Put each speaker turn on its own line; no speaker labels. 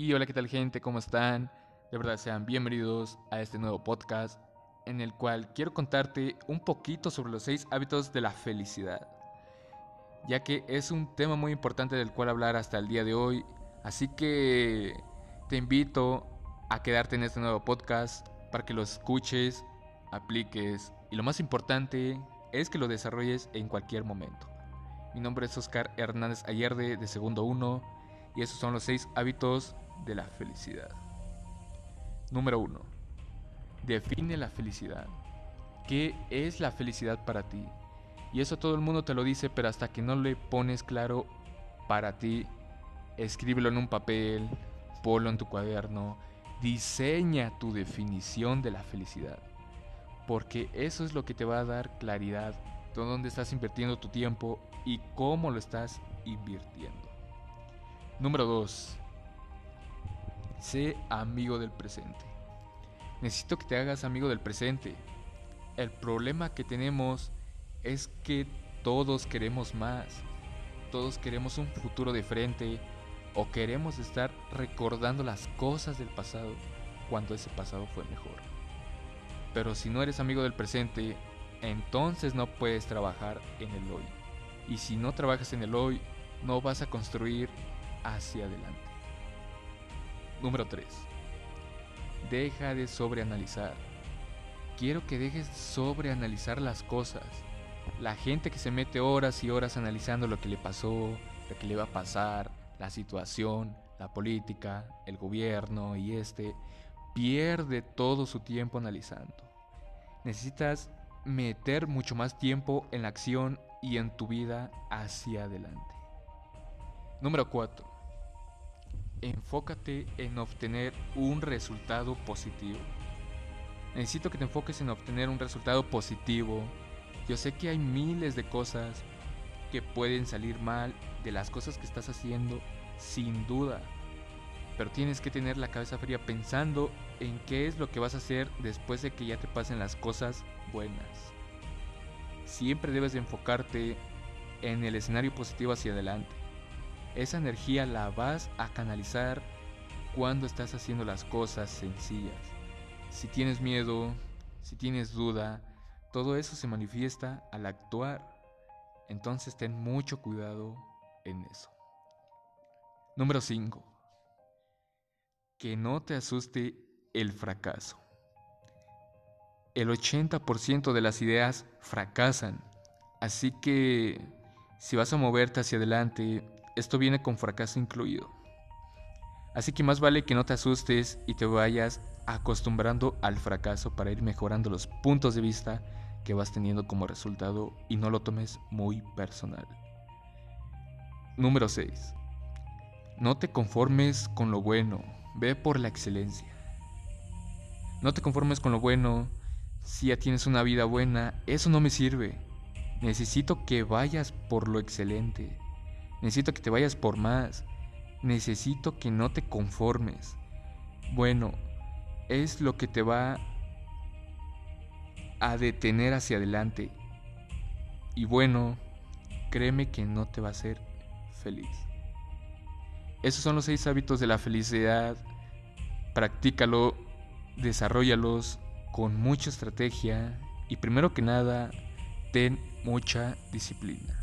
Y hola, ¿qué tal gente? ¿Cómo están? De verdad, sean bienvenidos a este nuevo podcast en el cual quiero contarte un poquito sobre los seis hábitos de la felicidad. Ya que es un tema muy importante del cual hablar hasta el día de hoy. Así que te invito a quedarte en este nuevo podcast para que lo escuches, apliques y lo más importante es que lo desarrolles en cualquier momento. Mi nombre es Oscar Hernández Ayerde de Segundo 1 y esos son los seis hábitos de la felicidad. Número 1. Define la felicidad. ¿Qué es la felicidad para ti? Y eso todo el mundo te lo dice, pero hasta que no le pones claro para ti, escríbelo en un papel, ponlo en tu cuaderno, diseña tu definición de la felicidad. Porque eso es lo que te va a dar claridad de dónde estás invirtiendo tu tiempo y cómo lo estás invirtiendo. Número 2. Sé amigo del presente. Necesito que te hagas amigo del presente. El problema que tenemos es que todos queremos más. Todos queremos un futuro de frente o queremos estar recordando las cosas del pasado cuando ese pasado fue mejor. Pero si no eres amigo del presente, entonces no puedes trabajar en el hoy. Y si no trabajas en el hoy, no vas a construir hacia adelante. Número 3. Deja de sobreanalizar. Quiero que dejes sobreanalizar las cosas. La gente que se mete horas y horas analizando lo que le pasó, lo que le va a pasar, la situación, la política, el gobierno y este, pierde todo su tiempo analizando. Necesitas meter mucho más tiempo en la acción y en tu vida hacia adelante. Número 4. Enfócate en obtener un resultado positivo. Necesito que te enfoques en obtener un resultado positivo. Yo sé que hay miles de cosas que pueden salir mal de las cosas que estás haciendo, sin duda. Pero tienes que tener la cabeza fría pensando en qué es lo que vas a hacer después de que ya te pasen las cosas buenas. Siempre debes de enfocarte en el escenario positivo hacia adelante. Esa energía la vas a canalizar cuando estás haciendo las cosas sencillas. Si tienes miedo, si tienes duda, todo eso se manifiesta al actuar. Entonces ten mucho cuidado en eso. Número 5. Que no te asuste el fracaso. El 80% de las ideas fracasan. Así que si vas a moverte hacia adelante, esto viene con fracaso incluido. Así que más vale que no te asustes y te vayas acostumbrando al fracaso para ir mejorando los puntos de vista que vas teniendo como resultado y no lo tomes muy personal. Número 6. No te conformes con lo bueno, ve por la excelencia. No te conformes con lo bueno, si ya tienes una vida buena, eso no me sirve. Necesito que vayas por lo excelente. Necesito que te vayas por más. Necesito que no te conformes. Bueno, es lo que te va a detener hacia adelante. Y bueno, créeme que no te va a hacer feliz. Esos son los seis hábitos de la felicidad. Practícalo, desarrollalos con mucha estrategia y primero que nada, ten mucha disciplina.